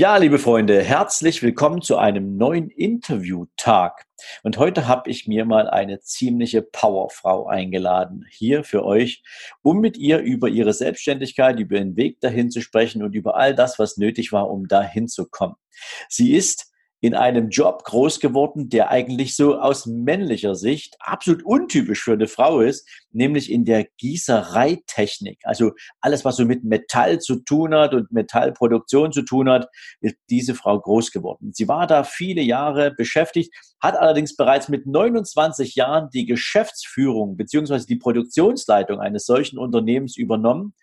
Ja, liebe Freunde, herzlich willkommen zu einem neuen Interviewtag. Und heute habe ich mir mal eine ziemliche Powerfrau eingeladen, hier für euch, um mit ihr über ihre Selbstständigkeit, über den Weg dahin zu sprechen und über all das, was nötig war, um dahin zu kommen. Sie ist in einem Job groß geworden, der eigentlich so aus männlicher Sicht absolut untypisch für eine Frau ist, nämlich in der Gießereitechnik. Also alles, was so mit Metall zu tun hat und Metallproduktion zu tun hat, ist diese Frau groß geworden. Sie war da viele Jahre beschäftigt, hat allerdings bereits mit 29 Jahren die Geschäftsführung beziehungsweise die Produktionsleitung eines solchen Unternehmens übernommen,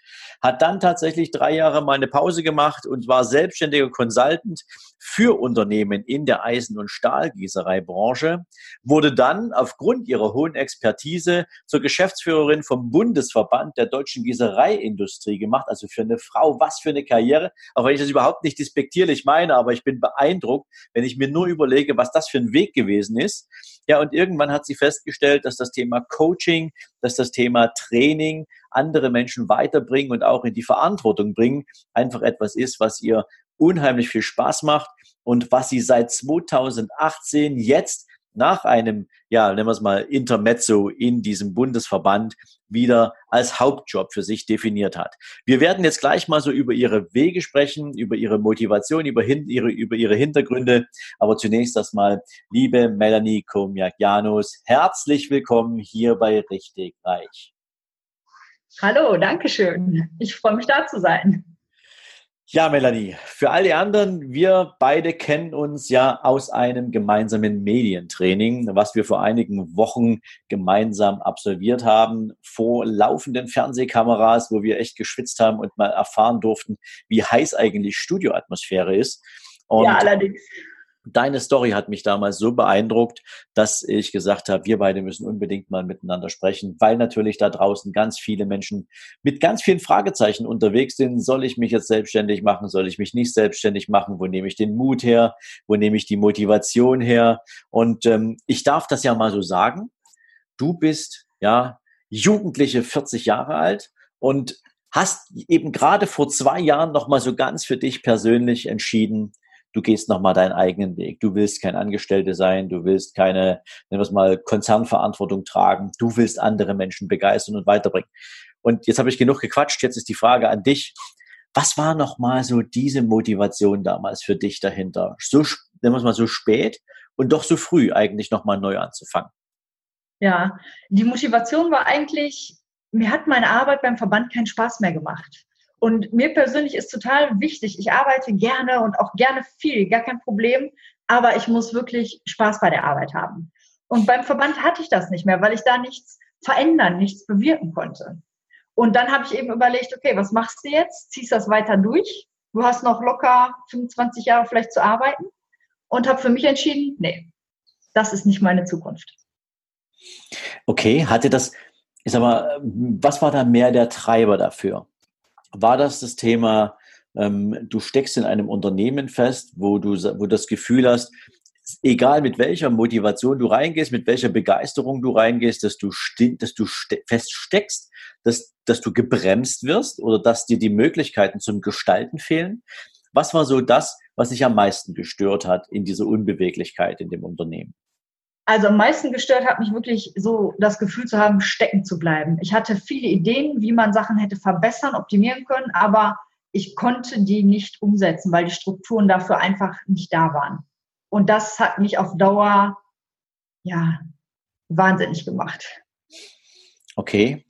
hat dann tatsächlich drei Jahre mal eine Pause gemacht und war selbstständiger Consultant für Unternehmen in der Eisen- und Stahlgießereibranche, wurde dann aufgrund ihrer hohen Expertise zur Geschäftsführerin vom Bundesverband der deutschen Gießereiindustrie gemacht. Also für eine Frau, was für eine Karriere. Auch wenn ich das überhaupt nicht despektierlich meine, aber ich bin beeindruckt, wenn ich mir nur überlege, was das für ein Weg gewesen ist. Ja, und irgendwann hat sie festgestellt, dass das Thema Coaching, dass das Thema Training andere Menschen weiterbringen und auch in die Verantwortung bringen, einfach etwas ist, was ihr unheimlich viel Spaß macht und was sie seit 2018 jetzt nach einem, ja, nennen wir es mal, Intermezzo in diesem Bundesverband wieder als Hauptjob für sich definiert hat. Wir werden jetzt gleich mal so über ihre Wege sprechen, über ihre Motivation, über, hin, ihre, über ihre Hintergründe. Aber zunächst erstmal, liebe Melanie Komiak-Janus, herzlich willkommen hier bei Richtig Reich. Hallo, danke schön. Ich freue mich da zu sein. Ja, Melanie, für alle anderen, wir beide kennen uns ja aus einem gemeinsamen Medientraining, was wir vor einigen Wochen gemeinsam absolviert haben, vor laufenden Fernsehkameras, wo wir echt geschwitzt haben und mal erfahren durften, wie heiß eigentlich Studioatmosphäre ist. Und ja, allerdings deine Story hat mich damals so beeindruckt, dass ich gesagt habe, wir beide müssen unbedingt mal miteinander sprechen, weil natürlich da draußen ganz viele Menschen mit ganz vielen Fragezeichen unterwegs sind. Soll ich mich jetzt selbstständig machen? Soll ich mich nicht selbstständig machen? Wo nehme ich den Mut her? Wo nehme ich die Motivation her? Und ähm, ich darf das ja mal so sagen. Du bist ja jugendliche 40 Jahre alt und hast eben gerade vor zwei Jahren noch mal so ganz für dich persönlich entschieden, du gehst nochmal deinen eigenen Weg. Du willst kein Angestellte sein, du willst keine, nennen wir es mal, Konzernverantwortung tragen, du willst andere Menschen begeistern und weiterbringen. Und jetzt habe ich genug gequatscht, jetzt ist die Frage an dich. Was war nochmal so diese Motivation damals für dich dahinter? So, nennen wir es mal so spät und doch so früh eigentlich nochmal neu anzufangen. Ja, die Motivation war eigentlich, mir hat meine Arbeit beim Verband keinen Spaß mehr gemacht. Und mir persönlich ist total wichtig, ich arbeite gerne und auch gerne viel, gar kein Problem, aber ich muss wirklich Spaß bei der Arbeit haben. Und beim Verband hatte ich das nicht mehr, weil ich da nichts verändern, nichts bewirken konnte. Und dann habe ich eben überlegt, okay, was machst du jetzt? Ziehst das weiter durch? Du hast noch locker 25 Jahre vielleicht zu arbeiten und habe für mich entschieden, nee, das ist nicht meine Zukunft. Okay, hatte das, sag mal, was war da mehr der Treiber dafür? War das das Thema, ähm, du steckst in einem Unternehmen fest, wo du, wo das Gefühl hast, egal mit welcher Motivation du reingehst, mit welcher Begeisterung du reingehst, dass du, dass du feststeckst, dass, dass du gebremst wirst oder dass dir die Möglichkeiten zum Gestalten fehlen. Was war so das, was dich am meisten gestört hat in dieser Unbeweglichkeit in dem Unternehmen? Also am meisten gestört hat mich wirklich so das Gefühl zu haben, stecken zu bleiben. Ich hatte viele Ideen, wie man Sachen hätte verbessern, optimieren können, aber ich konnte die nicht umsetzen, weil die Strukturen dafür einfach nicht da waren. Und das hat mich auf Dauer, ja, wahnsinnig gemacht. Okay.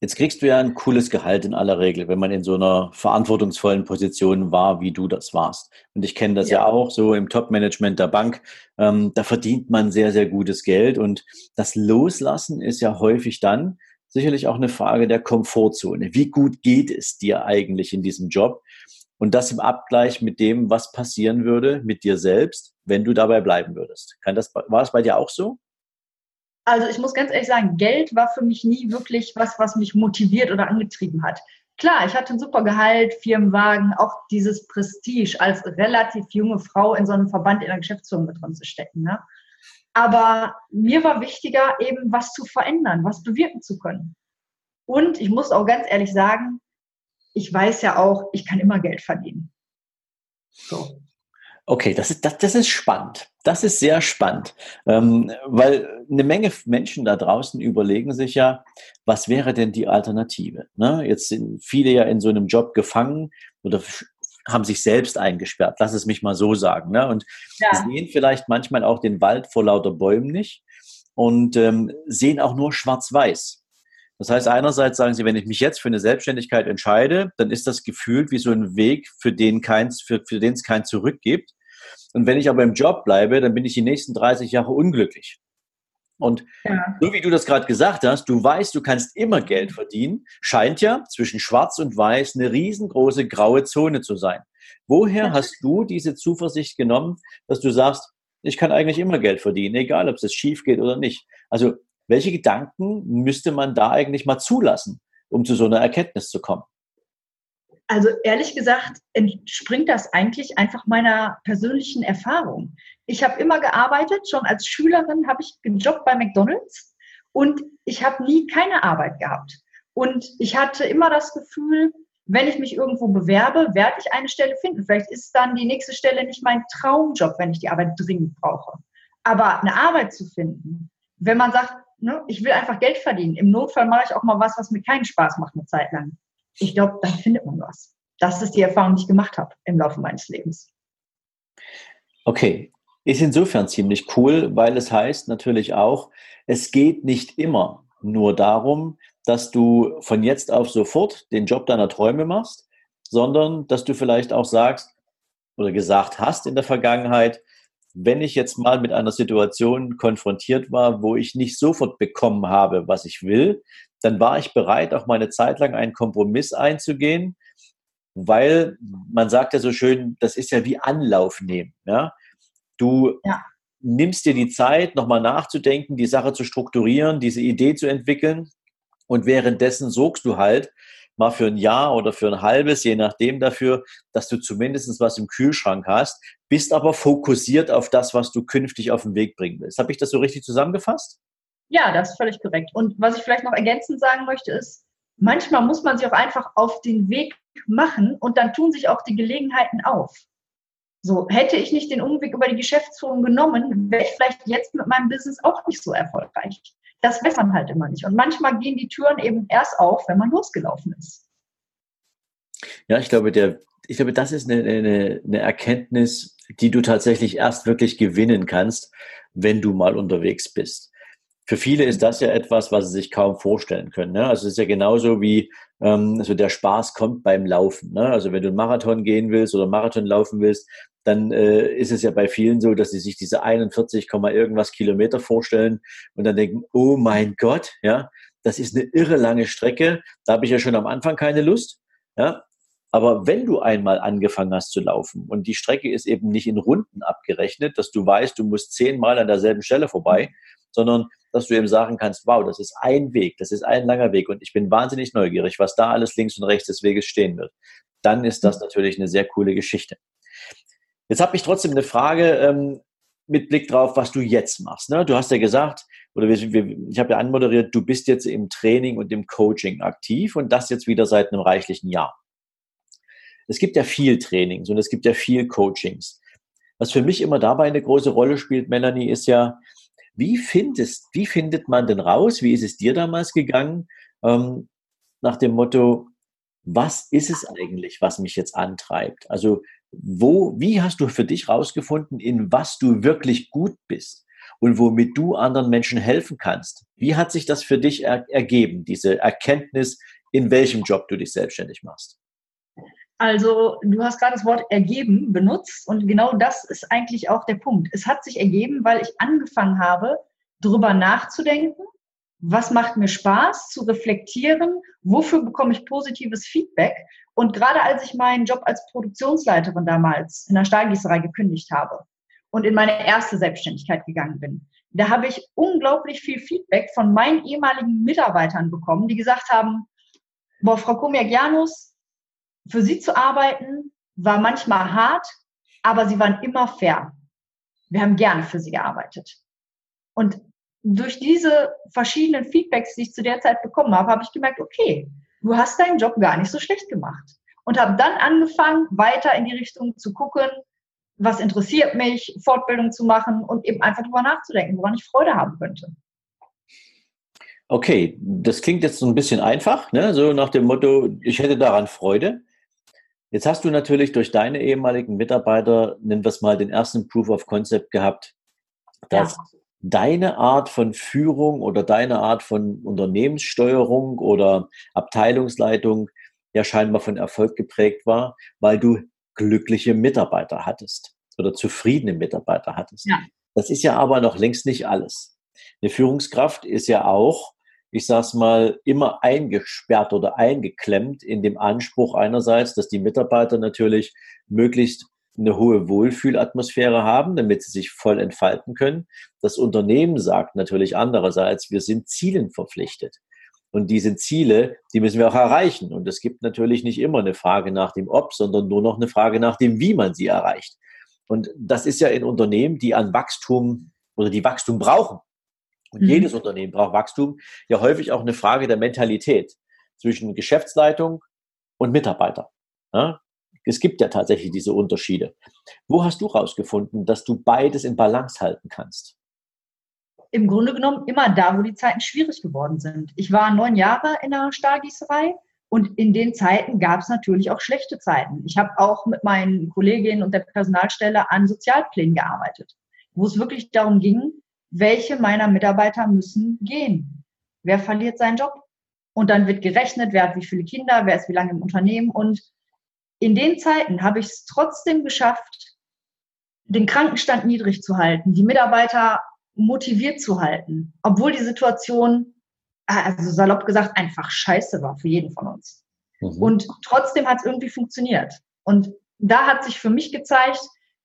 Jetzt kriegst du ja ein cooles Gehalt in aller Regel, wenn man in so einer verantwortungsvollen Position war, wie du das warst. Und ich kenne das ja. ja, auch so im Top-Management der Bank. Ähm, da verdient man sehr, sehr gutes Geld. Und das Loslassen ist ja häufig dann sicherlich auch eine Frage der Komfortzone. Wie gut geht es dir eigentlich in diesem Job? und das im Abgleich mit dem, was passieren würde mit dir selbst, wenn du dabei bleiben würdest. Kann das, war das bei dir auch so? Also ich muss ganz ehrlich sagen, Geld war für mich nie wirklich was, was mich motiviert oder angetrieben hat. Klar, ich hatte ein super Gehalt, Firmenwagen, auch dieses Prestige als relativ junge Frau in so einem Verband in der Geschäftsführung mit drin zu stecken. Ne? Aber mir war wichtiger, eben was zu verändern, was bewirken zu können. Und ich muss auch ganz ehrlich sagen, ich weiß ja auch, ich kann immer Geld verdienen. So. Okay, das ist, das, das ist spannend. Das ist sehr spannend, ähm, weil eine Menge Menschen da draußen überlegen sich ja, was wäre denn die Alternative? Ne? Jetzt sind viele ja in so einem Job gefangen oder haben sich selbst eingesperrt. Lass es mich mal so sagen. Ne? Und ja. sehen vielleicht manchmal auch den Wald vor lauter Bäumen nicht und ähm, sehen auch nur schwarz-weiß. Das heißt, einerseits sagen sie, wenn ich mich jetzt für eine Selbstständigkeit entscheide, dann ist das gefühlt wie so ein Weg, für den, keins, für, für den es kein Zurück gibt. Und wenn ich aber im Job bleibe, dann bin ich die nächsten 30 Jahre unglücklich. Und ja. so wie du das gerade gesagt hast, du weißt, du kannst immer Geld verdienen, scheint ja zwischen Schwarz und Weiß eine riesengroße graue Zone zu sein. Woher hast du diese Zuversicht genommen, dass du sagst, ich kann eigentlich immer Geld verdienen, egal ob es schief geht oder nicht? Also welche Gedanken müsste man da eigentlich mal zulassen, um zu so einer Erkenntnis zu kommen? Also ehrlich gesagt entspringt das eigentlich einfach meiner persönlichen Erfahrung. Ich habe immer gearbeitet, schon als Schülerin habe ich gejobbt bei McDonald's und ich habe nie keine Arbeit gehabt. Und ich hatte immer das Gefühl, wenn ich mich irgendwo bewerbe, werde ich eine Stelle finden. Vielleicht ist dann die nächste Stelle nicht mein Traumjob, wenn ich die Arbeit dringend brauche. Aber eine Arbeit zu finden, wenn man sagt, ne, ich will einfach Geld verdienen, im Notfall mache ich auch mal was, was mir keinen Spaß macht eine Zeit lang ich glaube, dann findet man was. Das ist die Erfahrung, die ich gemacht habe im Laufe meines Lebens. Okay, ist insofern ziemlich cool, weil es heißt natürlich auch, es geht nicht immer nur darum, dass du von jetzt auf sofort den Job deiner Träume machst, sondern dass du vielleicht auch sagst oder gesagt hast in der Vergangenheit, wenn ich jetzt mal mit einer Situation konfrontiert war, wo ich nicht sofort bekommen habe, was ich will, dann war ich bereit, auch mal eine Zeit lang einen Kompromiss einzugehen, weil man sagt ja so schön, das ist ja wie Anlauf nehmen. Ja? Du ja. nimmst dir die Zeit, nochmal nachzudenken, die Sache zu strukturieren, diese Idee zu entwickeln und währenddessen sorgst du halt mal für ein Jahr oder für ein halbes, je nachdem dafür, dass du zumindest was im Kühlschrank hast, bist aber fokussiert auf das, was du künftig auf den Weg bringen willst. Habe ich das so richtig zusammengefasst? Ja, das ist völlig korrekt. Und was ich vielleicht noch ergänzend sagen möchte, ist, manchmal muss man sich auch einfach auf den Weg machen und dann tun sich auch die Gelegenheiten auf. So, hätte ich nicht den Umweg über die Geschäftsführung genommen, wäre ich vielleicht jetzt mit meinem Business auch nicht so erfolgreich. Das weiß man halt immer nicht. Und manchmal gehen die Türen eben erst auf, wenn man losgelaufen ist. Ja, ich glaube, der, ich glaube, das ist eine, eine, eine Erkenntnis, die du tatsächlich erst wirklich gewinnen kannst, wenn du mal unterwegs bist für viele ist das ja etwas, was sie sich kaum vorstellen können. Ne? Also es ist ja genauso wie, ähm, also der Spaß kommt beim Laufen. Ne? Also wenn du einen Marathon gehen willst oder einen Marathon laufen willst, dann äh, ist es ja bei vielen so, dass sie sich diese 41, irgendwas Kilometer vorstellen und dann denken, oh mein Gott, ja, das ist eine irre lange Strecke. Da habe ich ja schon am Anfang keine Lust. Ja, aber wenn du einmal angefangen hast zu laufen und die Strecke ist eben nicht in Runden abgerechnet, dass du weißt, du musst zehnmal an derselben Stelle vorbei, sondern dass du eben sagen kannst, wow, das ist ein Weg, das ist ein langer Weg und ich bin wahnsinnig neugierig, was da alles links und rechts des Weges stehen wird. Dann ist das natürlich eine sehr coole Geschichte. Jetzt habe ich trotzdem eine Frage ähm, mit Blick drauf, was du jetzt machst. Ne? Du hast ja gesagt, oder wir, wir, ich habe ja anmoderiert, du bist jetzt im Training und im Coaching aktiv und das jetzt wieder seit einem reichlichen Jahr. Es gibt ja viel Trainings und es gibt ja viel Coachings. Was für mich immer dabei eine große Rolle spielt, Melanie, ist ja, wie, findest, wie findet man denn raus, wie ist es dir damals gegangen, ähm, nach dem Motto, was ist es eigentlich, was mich jetzt antreibt? Also wo, wie hast du für dich rausgefunden, in was du wirklich gut bist und womit du anderen Menschen helfen kannst? Wie hat sich das für dich er ergeben, diese Erkenntnis, in welchem Job du dich selbstständig machst? Also du hast gerade das Wort ergeben benutzt und genau das ist eigentlich auch der Punkt. Es hat sich ergeben, weil ich angefangen habe, darüber nachzudenken, was macht mir Spaß zu reflektieren, wofür bekomme ich positives Feedback. Und gerade als ich meinen Job als Produktionsleiterin damals in der Stahlgießerei gekündigt habe und in meine erste Selbstständigkeit gegangen bin, da habe ich unglaublich viel Feedback von meinen ehemaligen Mitarbeitern bekommen, die gesagt haben, boah, Frau Komiak-Janus, für Sie zu arbeiten war manchmal hart, aber Sie waren immer fair. Wir haben gerne für Sie gearbeitet. Und durch diese verschiedenen Feedbacks, die ich zu der Zeit bekommen habe, habe ich gemerkt, okay, du hast deinen Job gar nicht so schlecht gemacht. Und habe dann angefangen, weiter in die Richtung zu gucken, was interessiert mich, Fortbildung zu machen und eben einfach darüber nachzudenken, woran ich Freude haben könnte. Okay, das klingt jetzt so ein bisschen einfach, ne? so nach dem Motto, ich hätte daran Freude. Jetzt hast du natürlich durch deine ehemaligen Mitarbeiter, nennen wir es mal, den ersten Proof of Concept gehabt, dass ja. deine Art von Führung oder deine Art von Unternehmenssteuerung oder Abteilungsleitung ja scheinbar von Erfolg geprägt war, weil du glückliche Mitarbeiter hattest oder zufriedene Mitarbeiter hattest. Ja. Das ist ja aber noch längst nicht alles. Eine Führungskraft ist ja auch, ich sag's mal, immer eingesperrt oder eingeklemmt in dem Anspruch einerseits, dass die Mitarbeiter natürlich möglichst eine hohe Wohlfühlatmosphäre haben, damit sie sich voll entfalten können. Das Unternehmen sagt natürlich andererseits, wir sind Zielen verpflichtet. Und diese Ziele, die müssen wir auch erreichen. Und es gibt natürlich nicht immer eine Frage nach dem Ob, sondern nur noch eine Frage nach dem, wie man sie erreicht. Und das ist ja in Unternehmen, die an Wachstum oder die Wachstum brauchen. Und mhm. jedes Unternehmen braucht Wachstum, ja häufig auch eine Frage der Mentalität zwischen Geschäftsleitung und Mitarbeiter. Ja? Es gibt ja tatsächlich diese Unterschiede. Wo hast du herausgefunden, dass du beides in Balance halten kannst? im Grunde genommen immer da, wo die Zeiten schwierig geworden sind. Ich war neun Jahre in der Stahlgießerei und in den Zeiten gab es natürlich auch schlechte Zeiten. Ich habe auch mit meinen Kolleginnen und der Personalstelle an Sozialplänen gearbeitet, wo es wirklich darum ging, welche meiner Mitarbeiter müssen gehen. Wer verliert seinen Job? Und dann wird gerechnet, wer hat wie viele Kinder, wer ist wie lange im Unternehmen. Und in den Zeiten habe ich es trotzdem geschafft, den Krankenstand niedrig zu halten, die Mitarbeiter motiviert zu halten, obwohl die Situation, also salopp gesagt, einfach scheiße war für jeden von uns. Mhm. Und trotzdem hat es irgendwie funktioniert. Und da hat sich für mich gezeigt,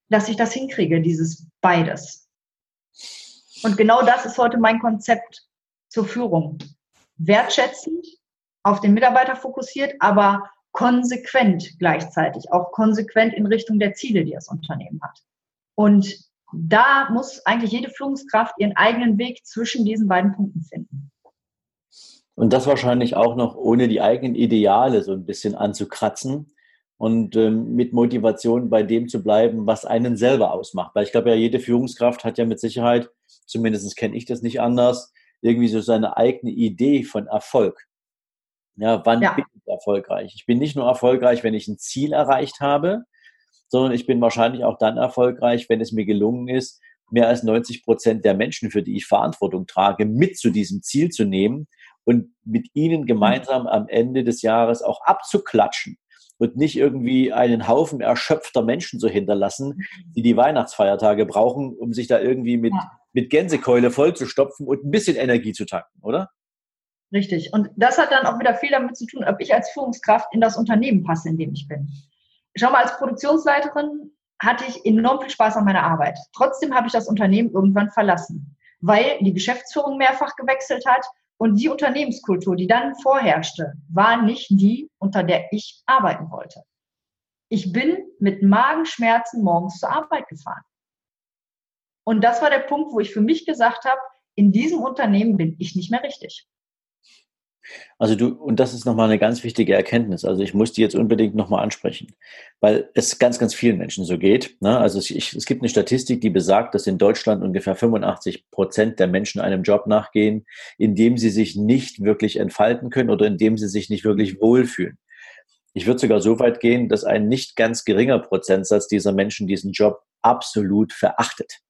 dass ich das hinkriege, dieses beides. Und genau das ist heute mein Konzept zur Führung. Wertschätzend, auf den Mitarbeiter fokussiert, aber konsequent gleichzeitig, auch konsequent in Richtung der Ziele, die das Unternehmen hat. Und da muss eigentlich jede Führungskraft ihren eigenen Weg zwischen diesen beiden Punkten finden. Und das wahrscheinlich auch noch ohne die eigenen Ideale so ein bisschen anzukratzen und ähm, mit Motivation bei dem zu bleiben, was einen selber ausmacht. Weil ich glaube ja, jede Führungskraft hat ja mit Sicherheit, zumindest kenne ich das nicht anders, irgendwie so seine eigene Idee von Erfolg. Ja, wann ja. bin ich erfolgreich? Ich bin nicht nur erfolgreich, wenn ich ein Ziel erreicht habe, sondern ich bin wahrscheinlich auch dann erfolgreich, wenn es mir gelungen ist, mehr als 90 Prozent der Menschen, für die ich Verantwortung trage, mit zu diesem Ziel zu nehmen und mit ihnen gemeinsam am Ende des Jahres auch abzuklatschen und nicht irgendwie einen Haufen erschöpfter Menschen zu hinterlassen, die die Weihnachtsfeiertage brauchen, um sich da irgendwie mit, ja. Mit Gänsekeule vollzustopfen und ein bisschen Energie zu tanken, oder? Richtig. Und das hat dann auch wieder viel damit zu tun, ob ich als Führungskraft in das Unternehmen passe, in dem ich bin schau mal, als Produktionsleiterin hatte ich enorm viel Spaß an meiner Arbeit. Trotzdem habe ich das Unternehmen irgendwann verlassen, weil die Geschäftsführung mehrfach gewechselt hat und die Unternehmenskultur, die dann vorherrschte, war nicht die, unter der ich arbeiten wollte. Ich bin mit Magenschmerzen morgens zur Arbeit gefahren. Und das war der Punkt, wo ich für mich gesagt habe, in diesem Unternehmen bin ich nicht mehr richtig. Also du, und das ist nochmal eine ganz wichtige Erkenntnis. Also ich muss die jetzt unbedingt nochmal ansprechen, weil es ganz, ganz vielen Menschen so geht. Ne? Also es, ich, es gibt eine Statistik, die besagt, dass in Deutschland ungefähr 85 Prozent der Menschen einem Job nachgehen, in dem sie sich nicht wirklich entfalten können oder in dem sie sich nicht wirklich wohlfühlen. Ich würde sogar so weit gehen, dass ein nicht ganz geringer Prozentsatz dieser Menschen diesen Job absolut verachtet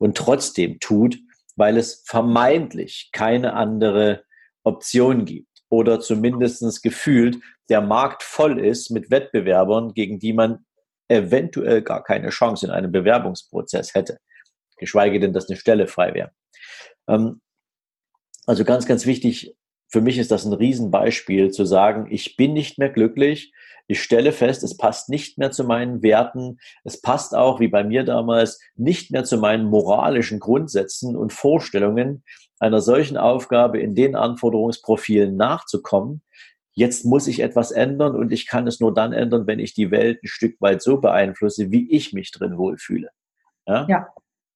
und trotzdem tut, weil es vermeintlich keine andere Option gibt oder zumindest gefühlt der Markt voll ist mit Wettbewerbern, gegen die man eventuell gar keine Chance in einem Bewerbungsprozess hätte, geschweige denn, dass eine Stelle frei wäre. Ähm, Also ganz, ganz wichtig, für mich ist das ein Riesenbeispiel zu sagen, ich bin nicht mehr glücklich, ich stelle fest, es passt nicht mehr zu meinen Werten, es passt auch, wie bei mir damals, nicht mehr zu meinen moralischen Grundsätzen und Vorstellungen, einer solchen Aufgabe in den Anforderungsprofilen nachzukommen. Jetzt muss ich etwas ändern und ich kann es nur dann ändern, wenn ich die Welt ein Stück weit so beeinflusse, wie ich mich drin wohlfühle. Ja? ja.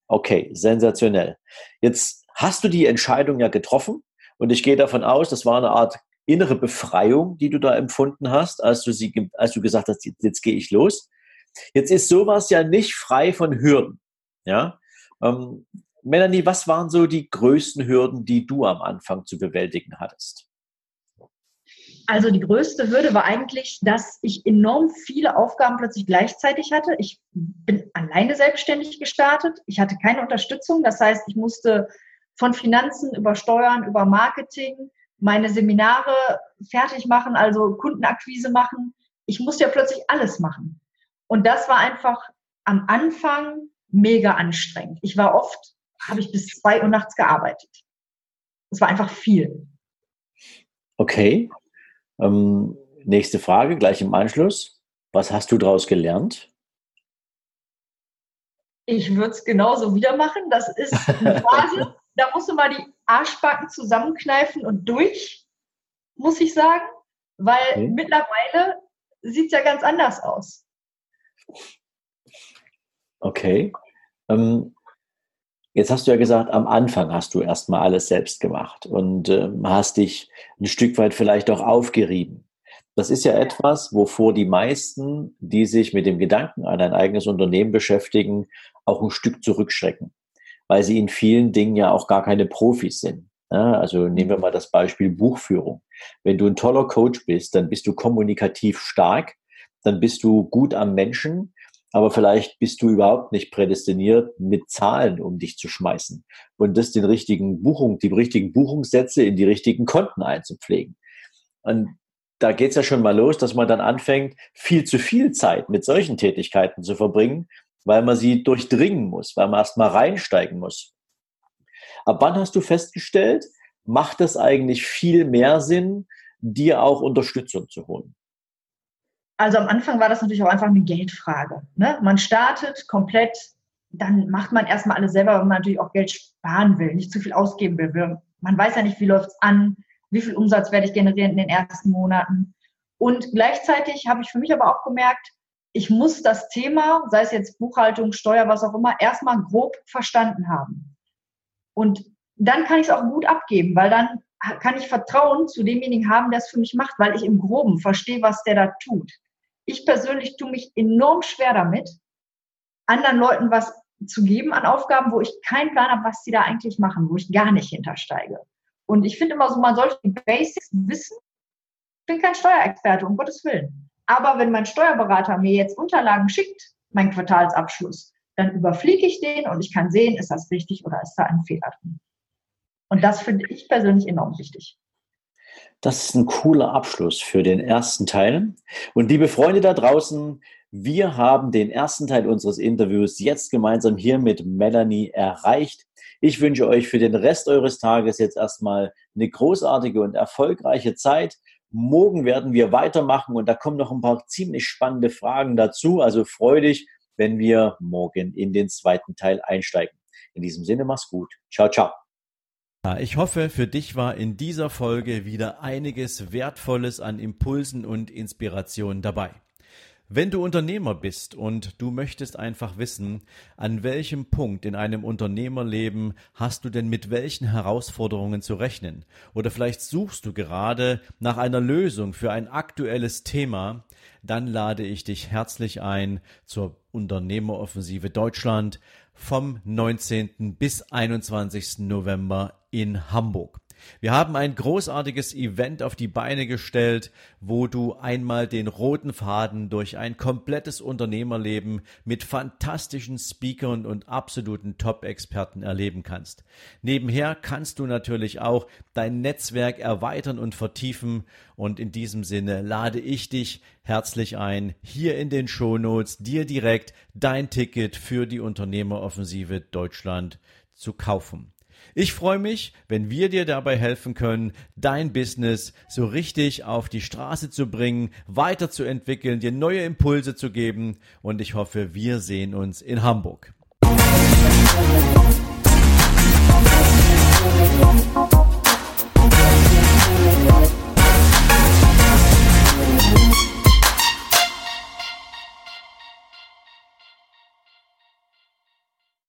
Okay, sensationell. Jetzt hast du die Entscheidung ja getroffen und ich gehe davon aus, das war eine Art innere Befreiung, die du da empfunden hast, als du, sie, als du gesagt hast, jetzt, jetzt gehe ich los. Jetzt ist sowas ja nicht frei von Hürden. Ja? Ähm, Melanie, was waren so die größten Hürden, die du am Anfang zu bewältigen hattest? Also die größte Hürde war eigentlich, dass ich enorm viele Aufgaben plötzlich gleichzeitig hatte. Ich bin alleine selbstständig gestartet. Ich hatte keine Unterstützung. Das heißt, ich musste von Finanzen über Steuern, über Marketing, meine Seminare fertig machen, also Kundenakquise machen. Ich musste ja plötzlich alles machen. Und das war einfach am Anfang mega anstrengend. Ich war oft, habe ich bis zwei Uhr nachts gearbeitet. Es war einfach viel. Okay. Ähm, nächste Frage, gleich im Anschluss. Was hast du daraus gelernt? Ich würde es genauso wieder machen. Das ist eine Phase, da musst du mal die Arschbacken zusammenkneifen und durch, muss ich sagen, weil okay. mittlerweile sieht es ja ganz anders aus. Okay. Ähm, jetzt hast du ja gesagt, am Anfang hast du erstmal alles selbst gemacht und ähm, hast dich ein Stück weit vielleicht auch aufgerieben. Das ist ja etwas, wovor die meisten, die sich mit dem Gedanken an ein eigenes Unternehmen beschäftigen, auch ein Stück zurückschrecken weil sie in vielen Dingen ja auch gar keine Profis sind. Ja, also nehmen wir mal das Beispiel Buchführung. Wenn du ein toller Coach bist, dann bist du kommunikativ stark, dann bist du gut am Menschen, aber vielleicht bist du überhaupt nicht prädestiniert, mit Zahlen um dich zu schmeißen und das den richtigen Buchung, die richtigen Buchungssätze in die richtigen Konten einzupflegen. Und da geht's ja schon mal los, dass man dann anfängt, viel zu viel Zeit mit solchen Tätigkeiten zu verbringen, weil man sie durchdringen muss, weil man erst mal reinsteigen muss. Ab wann hast du festgestellt, macht es eigentlich viel mehr Sinn, dir auch Unterstützung zu holen? Also am Anfang war das natürlich auch einfach eine Geldfrage. Ne? Man startet komplett, dann macht man erstmal alles selber, weil man natürlich auch Geld sparen will, nicht zu viel ausgeben will. Man weiß ja nicht, wie läuft es an, wie viel Umsatz werde ich generieren in den ersten Monaten. Und gleichzeitig habe ich für mich aber auch gemerkt, ich muss das Thema, sei es jetzt Buchhaltung, Steuer, was auch immer, erstmal grob verstanden haben. Und dann kann ich es auch gut abgeben, weil dann kann ich Vertrauen zu demjenigen haben, der es für mich macht, weil ich im Groben verstehe, was der da tut. Ich persönlich tue mich enorm schwer damit, anderen Leuten was zu geben an Aufgaben, wo ich keinen Plan habe, was sie da eigentlich machen, wo ich gar nicht hintersteige. Und ich finde immer so, man sollte die Basics wissen. Ich bin kein Steuerexperte, um Gottes Willen. Aber wenn mein Steuerberater mir jetzt Unterlagen schickt, mein Quartalsabschluss, dann überfliege ich den und ich kann sehen, ist das richtig oder ist da ein Fehler drin. Und das finde ich persönlich enorm wichtig. Das ist ein cooler Abschluss für den ersten Teil. Und liebe Freunde da draußen, wir haben den ersten Teil unseres Interviews jetzt gemeinsam hier mit Melanie erreicht. Ich wünsche euch für den Rest eures Tages jetzt erstmal eine großartige und erfolgreiche Zeit. Morgen werden wir weitermachen und da kommen noch ein paar ziemlich spannende Fragen dazu. Also freu dich, wenn wir morgen in den zweiten Teil einsteigen. In diesem Sinne, mach's gut. Ciao, ciao. Ich hoffe, für dich war in dieser Folge wieder einiges Wertvolles an Impulsen und Inspirationen dabei. Wenn du Unternehmer bist und du möchtest einfach wissen, an welchem Punkt in einem Unternehmerleben hast du denn mit welchen Herausforderungen zu rechnen? Oder vielleicht suchst du gerade nach einer Lösung für ein aktuelles Thema, dann lade ich dich herzlich ein zur Unternehmeroffensive Deutschland vom 19. bis 21. November in Hamburg. Wir haben ein großartiges Event auf die Beine gestellt, wo du einmal den roten Faden durch ein komplettes Unternehmerleben mit fantastischen Speakern und absoluten Top-Experten erleben kannst. Nebenher kannst du natürlich auch dein Netzwerk erweitern und vertiefen und in diesem Sinne lade ich dich herzlich ein, hier in den Shownotes dir direkt dein Ticket für die Unternehmeroffensive Deutschland zu kaufen. Ich freue mich, wenn wir dir dabei helfen können, dein Business so richtig auf die Straße zu bringen, weiterzuentwickeln, dir neue Impulse zu geben und ich hoffe, wir sehen uns in Hamburg.